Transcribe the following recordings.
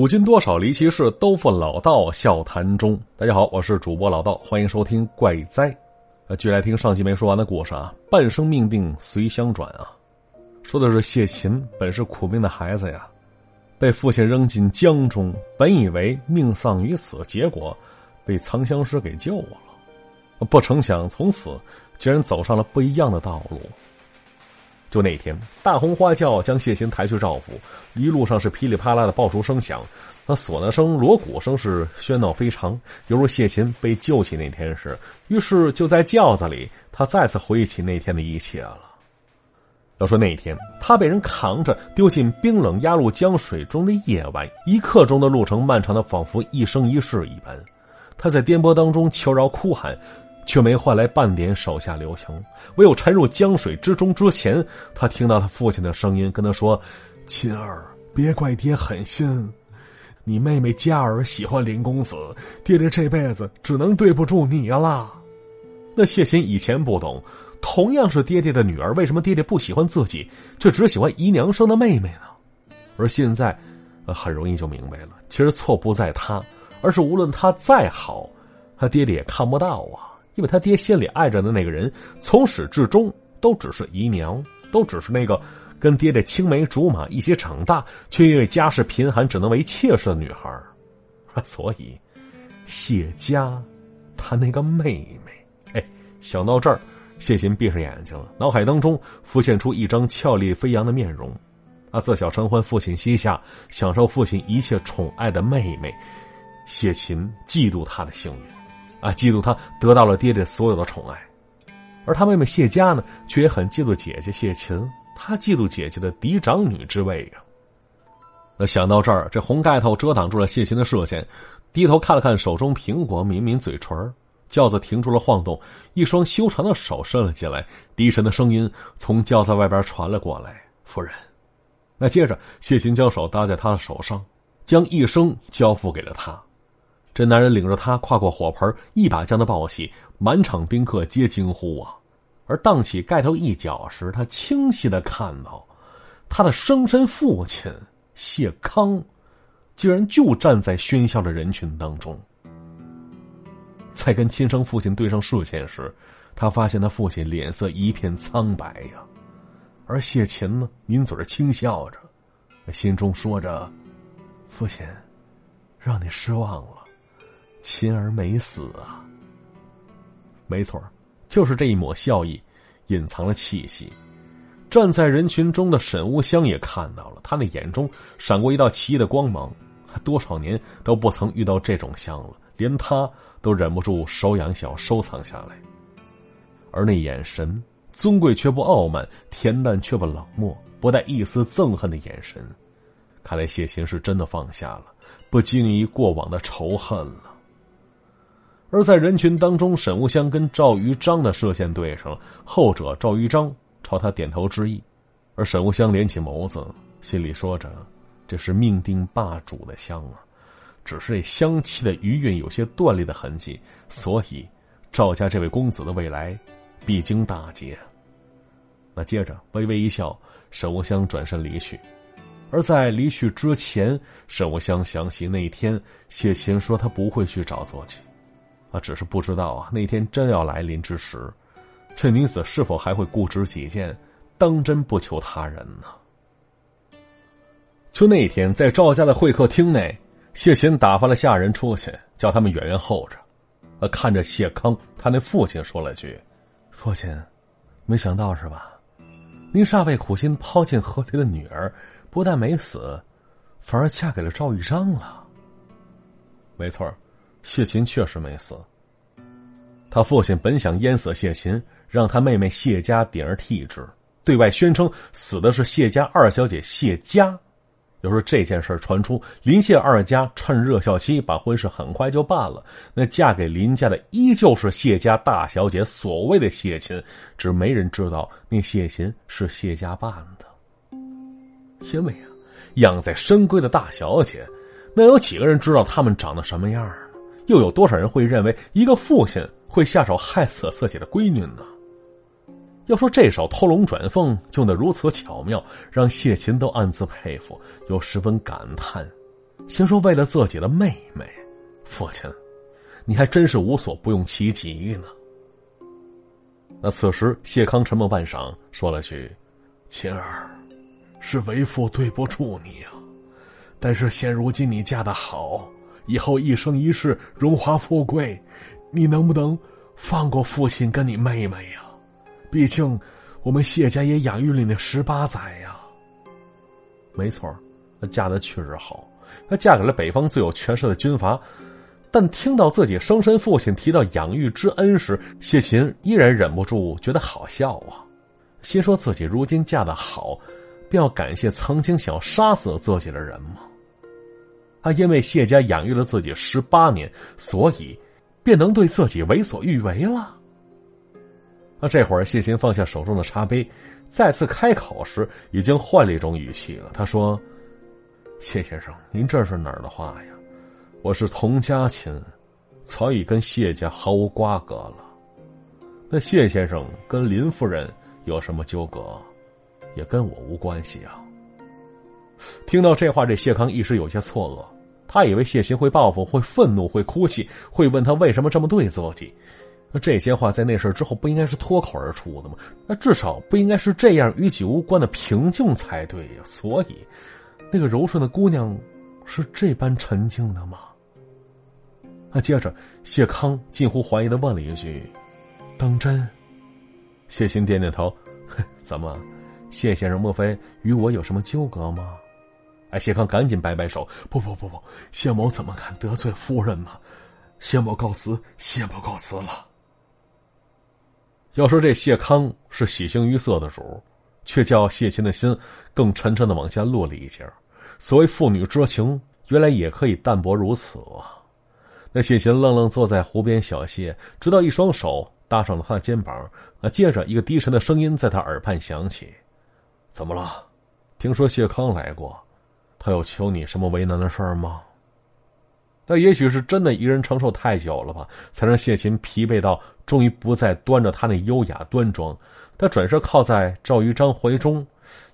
古今多少离奇事，都付老道笑谈中。大家好，我是主播老道，欢迎收听《怪哉》。呃，继续来听上集没说完的故事啊。半生命定随相转啊，说的是谢琴本是苦命的孩子呀，被父亲扔进江中，本以为命丧于此，结果被藏香师给救了。不成想，从此竟然走上了不一样的道路。就那天，大红花轿将谢琴抬去赵府，一路上是噼里啪啦的爆竹声响，那唢呐声、锣鼓声是喧闹非常，犹如谢琴被救起那天时。于是就在轿子里，他再次回忆起那天的一切了。要说那天，他被人扛着丢进冰冷压入江水中的夜晚，一刻钟的路程，漫长的仿佛一生一世一般。他在颠簸当中求饶哭喊。却没换来半点手下留情，唯有沉入江水之中之前，他听到他父亲的声音跟他说：“琴儿，别怪爹狠心，你妹妹佳儿喜欢林公子，爹爹这辈子只能对不住你了。”那谢琴以前不懂，同样是爹爹的女儿，为什么爹爹不喜欢自己，却只喜欢姨娘生的妹妹呢？而现在，很容易就明白了，其实错不在他，而是无论他再好，他爹爹也看不到啊。因为他爹心里爱着的那个人，从始至终都只是姨娘，都只是那个跟爹爹青梅竹马一起长大，却因为家世贫寒只能为妾室的女孩所以，谢家，他那个妹妹，哎，想到这儿，谢琴闭上眼睛了，脑海当中浮现出一张俏丽飞扬的面容，啊，自小承欢父亲膝下，享受父亲一切宠爱的妹妹，谢琴嫉妒她的幸运。啊，嫉妒他得到了爹爹所有的宠爱，而他妹妹谢家呢，却也很嫉妒姐姐谢琴。她嫉妒姐姐的嫡长女之位呀。那想到这儿，这红盖头遮挡住了谢琴的视线，低头看了看手中苹果，抿抿嘴唇轿子停住了晃动，一双修长的手伸了进来，低沉的声音从轿子外边传了过来：“夫人。”那接着，谢琴将手搭在他的手上，将一生交付给了他。这男人领着她跨过火盆，一把将她抱起，满场宾客皆惊呼啊！而荡起盖头一角时，他清晰的看到，他的生身父亲谢康，竟然就站在喧嚣的人群当中。在跟亲生父亲对上视线时，他发现他父亲脸色一片苍白呀，而谢琴呢，抿嘴轻笑着，心中说着：“父亲，让你失望了。”琴儿没死啊！没错，就是这一抹笑意，隐藏了气息。站在人群中的沈无香也看到了，他那眼中闪过一道奇异的光芒。多少年都不曾遇到这种香了，连他都忍不住手痒想要收藏下来。而那眼神，尊贵却不傲慢，恬淡却不冷漠，不带一丝憎恨的眼神，看来谢琴是真的放下了，不拘泥过往的仇恨了。而在人群当中，沈无香跟赵于章的射线对上了，后者赵于章朝他点头致意，而沈无香连起眸子，心里说着：“这是命定霸主的香啊，只是这香气的余韵有些断裂的痕迹，所以赵家这位公子的未来必经大劫。”那接着微微一笑，沈无香转身离去。而在离去之前，沈无香想起那一天谢琴说他不会去找坐骑。啊，只是不知道啊，那天真要来临之时，这女子是否还会固执己见，当真不求他人呢？就那天，在赵家的会客厅内，谢琴打发了下人出去，叫他们远远候着。呃，看着谢康，他那父亲说了句：“父亲，没想到是吧？您煞费苦心抛进河里的女儿，不但没死，反而嫁给了赵玉章了。”没错。谢琴确实没死。他父亲本想淹死谢琴，让他妹妹谢家顶而替之，对外宣称死的是谢家二小姐谢家。要说这件事传出，林谢二家趁热效期，把婚事很快就办了。那嫁给林家的依旧是谢家大小姐，所谓的谢琴，只没人知道那谢琴是谢家办的。因为啊，养在深闺的大小姐，那有几个人知道他们长得什么样？又有多少人会认为一个父亲会下手害死自己的闺女呢？要说这手偷龙转凤用的如此巧妙，让谢琴都暗自佩服，又十分感叹。先说为了自己的妹妹，父亲，你还真是无所不用其极呢。那此时谢康沉默半晌，说了句：“琴儿，是为父对不住你啊。但是现如今你嫁得好，以后一生一世荣华富贵，你能不能放过父亲跟你妹妹呀？毕竟我们谢家也养育了你十八载呀。”没错，她嫁的确实好，她嫁给了北方最有权势的军阀。但听到自己生身父亲提到养育之恩时，谢琴依然忍不住觉得好笑啊，心说自己如今嫁的好，便要感谢曾经想要杀死自己的人吗？他因为谢家养育了自己十八年，所以便能对自己为所欲为了。那这会儿，谢琴放下手中的茶杯，再次开口时，已经换了一种语气了。他说：“谢先生，您这是哪儿的话呀？”我是童家亲，早已跟谢家毫无瓜葛了。那谢先生跟林夫人有什么纠葛，也跟我无关系啊。听到这话，这谢康一时有些错愕，他以为谢琴会报复，会愤怒，会哭泣，会问他为什么这么对自己。这些话在那事之后不应该是脱口而出的吗？那至少不应该是这样与己无关的平静才对呀。所以，那个柔顺的姑娘是这般沉静的吗？那接着，谢康近乎怀疑的问了一句：“当真？”谢欣点点头：“怎么，谢先生莫非与我有什么纠葛吗？”哎，谢康赶紧摆摆手：“不不不不，谢某怎么敢得罪夫人呢？谢某告辞，谢某告辞了。”要说这谢康是喜形于色的主，却叫谢琴的心更沉沉的往下落了一截。所谓父女之情，原来也可以淡薄如此啊！那谢琴愣愣坐在湖边小歇，直到一双手搭上了他的肩膀，啊，接着一个低沉的声音在他耳畔响起：“怎么了？听说谢康来过，他有求你什么为难的事儿吗？”那也许是真的一人承受太久了吧，才让谢琴疲惫到终于不再端着他那优雅端庄。他转身靠在赵玉章怀中，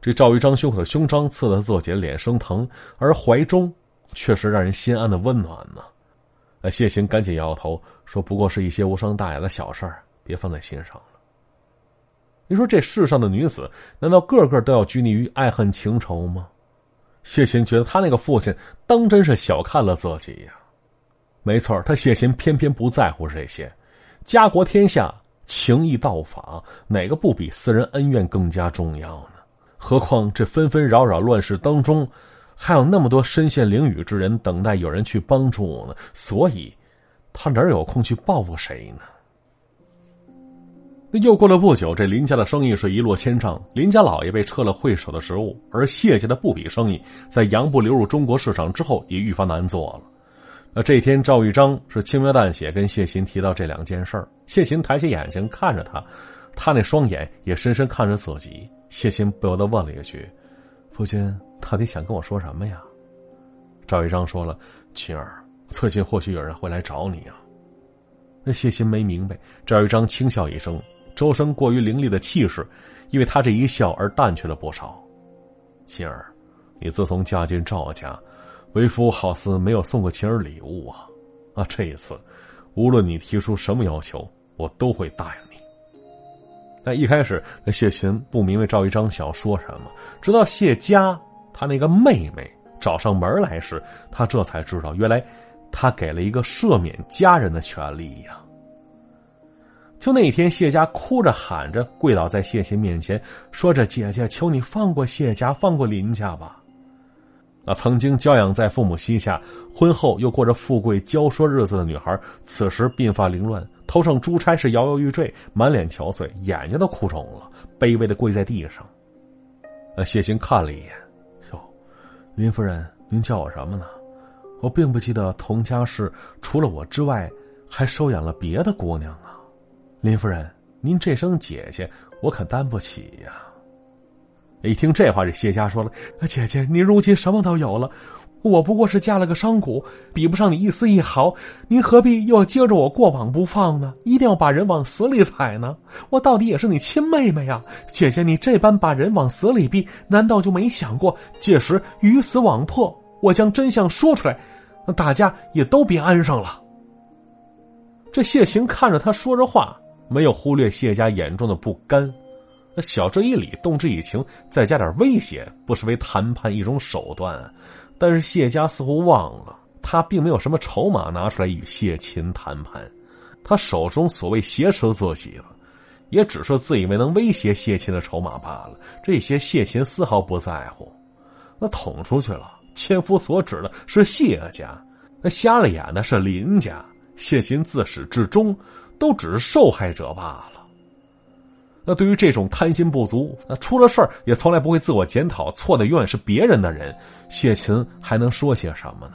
这赵玉章胸口的胸章刺得自己脸生疼，而怀中却是让人心安的温暖呢。那谢琴赶紧摇摇头，说：“不过是一些无伤大雅的小事儿，别放在心上了。”你说这世上的女子，难道个个都要拘泥于爱恨情仇吗？谢琴觉得他那个父亲当真是小看了自己呀。没错，他谢琴偏偏不在乎这些，家国天下、情义道法，哪个不比私人恩怨更加重要呢？何况这纷纷扰扰乱世当中。还有那么多身陷囹圄之人等待有人去帮助呢，所以，他哪有空去报复谁呢？又过了不久，这林家的生意是一落千丈，林家老爷被撤了会首的职务，而谢家的布匹生意在洋布流入中国市场之后也愈发难做了。那这天，赵玉章是轻描淡写跟谢琴提到这两件事儿，谢琴抬起眼睛看着他，他那双眼也深深看着自己，谢琴不由得问了一句：“夫君。”到底想跟我说什么呀？赵玉章说了：“群儿，最近或许有人会来找你啊。”那谢欣没明白。赵玉章轻笑一声，周身过于凌厉的气势，因为他这一笑而淡去了不少。琴儿，你自从嫁进赵家，为夫好似没有送过琴儿礼物啊！啊，这一次，无论你提出什么要求，我都会答应你。但一开始，那谢琴不明白赵玉章想要说什么，直到谢家。他那个妹妹找上门来时，他这才知道，原来他给了一个赦免家人的权利呀。就那天，谢家哭着喊着跪倒在谢琴面前，说着：“姐姐，求你放过谢家，放过林家吧。”那曾经娇养在父母膝下，婚后又过着富贵娇说日子的女孩，此时鬓发凌乱，头上珠钗是摇摇欲坠，满脸憔悴，眼睛都哭肿了，卑微的跪在地上。那谢琴看了一眼。林夫人，您叫我什么呢？我并不记得童家氏除了我之外，还收养了别的姑娘啊。林夫人，您这声姐姐，我可担不起呀。一听这话，这谢家说了：“姐姐，您如今什么都有了。”我不过是嫁了个商贾，比不上你一丝一毫，您何必又要接着我过往不放呢？一定要把人往死里踩呢？我到底也是你亲妹妹呀，姐姐，你这般把人往死里逼，难道就没想过届时鱼死网破，我将真相说出来，那大家也都别安生了。这谢琴看着他说着话，没有忽略谢家眼中的不甘。那晓之以理，动之以情，再加点威胁，不失为谈判一种手段。但是谢家似乎忘了，他并没有什么筹码拿出来与谢琴谈判。他手中所谓挟持自己的，也只是自以为能威胁谢琴的筹码罢了。这些谢琴丝毫不在乎。那捅出去了，千夫所指的是谢家，那瞎了眼的是林家。谢琴自始至终都只是受害者罢了。那对于这种贪心不足、那出了事儿也从来不会自我检讨、错的永远是别人的人，谢琴还能说些什么呢？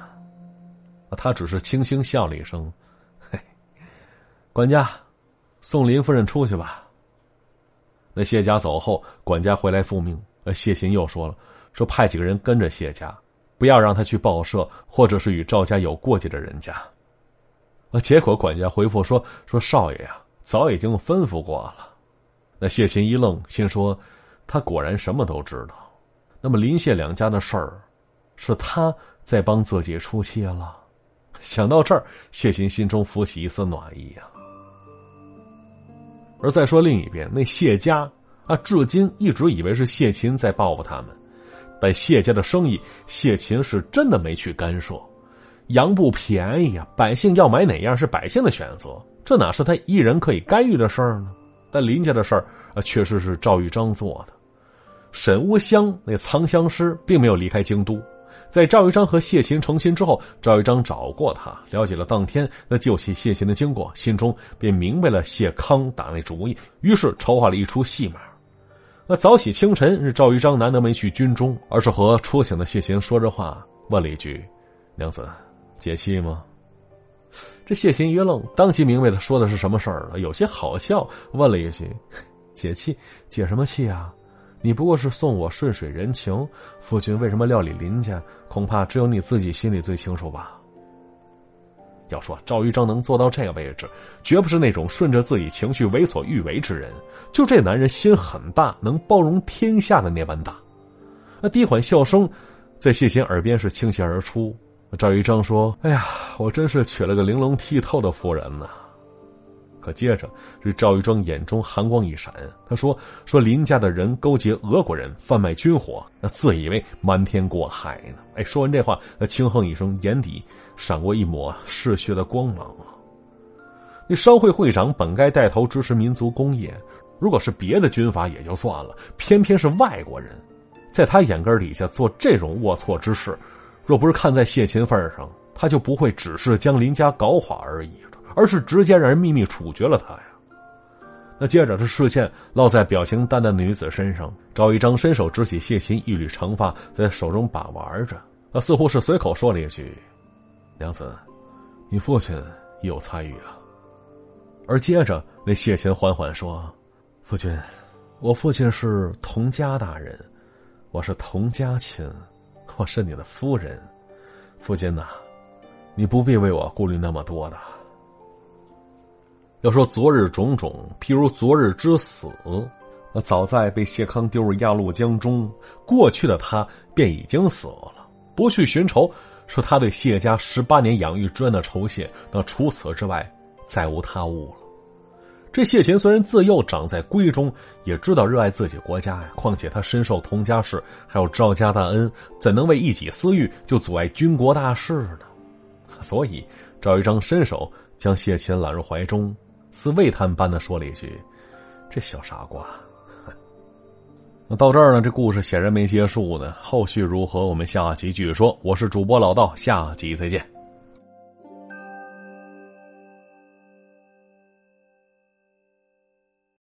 他只是轻轻笑了一声：“嘿，管家，送林夫人出去吧。”那谢家走后，管家回来复命。呃，谢琴又说了：“说派几个人跟着谢家，不要让他去报社或者是与赵家有过节的人家。”啊，结果管家回复说：“说少爷呀，早已经吩咐过了。”那谢琴一愣，心说：“他果然什么都知道。那么林谢两家的事儿，是他在帮自己出气了。”想到这儿，谢琴心中浮起一丝暖意啊。而再说另一边，那谢家啊，至今一直以为是谢琴在报复他们，但谢家的生意，谢琴是真的没去干涉。羊不便宜啊，百姓要买哪样是百姓的选择，这哪是他一人可以干预的事儿呢？但林家的事儿啊，确实是赵玉章做的。沈乌香那藏香师并没有离开京都，在赵玉章和谢琴成亲之后，赵玉章找过他，了解了当天那救起谢琴的经过，心中便明白了谢康打那主意，于是筹划了一出戏码。那早起清晨，是赵玉章难得没去军中，而是和出醒的谢琴说着话，问了一句：“娘子，解气吗？”这谢琴一愣，当即明白他说的是什么事儿了，有些好笑，问了一句：“解气？解什么气啊？你不过是送我顺水人情，夫君为什么料理林家？恐怕只有你自己心里最清楚吧。”要说赵玉章能做到这个位置，绝不是那种顺着自己情绪为所欲为之人，就这男人心很大，能包容天下的那般大。那低缓笑声，在谢琴耳边是倾泻而出。赵玉章说：“哎呀，我真是娶了个玲珑剔透的夫人呢。”可接着，这赵玉章眼中寒光一闪，他说：“说林家的人勾结俄国人贩卖军火，那自以为瞒天过海呢。”哎，说完这话，他轻哼一声，眼底闪过一抹嗜血的光芒那商会会长本该带头支持民族工业，如果是别的军阀也就算了，偏偏是外国人，在他眼根底下做这种龌龊之事。若不是看在谢琴份上，他就不会只是将林家搞垮而已，而是直接让人秘密处决了他呀。那接着，这视线落在表情淡淡的女子身上，赵一章伸手执起谢琴一缕长发，在手中把玩着，啊，似乎是随口说了一句：“娘子，你父亲也有参与啊。”而接着，那谢琴缓缓说：“夫君，我父亲是童家大人，我是童家亲。”我是你的夫人，夫君呐，你不必为我顾虑那么多的。要说昨日种种，譬如昨日之死，那早在被谢康丢入鸭绿江中，过去的他便已经死了。不去寻仇，是他对谢家十八年养育之恩的酬谢。那除此之外，再无他物了。这谢琴虽然自幼长在闺中，也知道热爱自己国家呀。况且他深受童家世，还有赵家大恩，怎能为一己私欲就阻碍军国大事呢？所以赵玉章伸手将谢琴揽入怀中，似慰叹般的说了一句：“这小傻瓜。”那到这儿呢，这故事显然没结束呢。后续如何，我们下集继续说。我是主播老道，下集再见。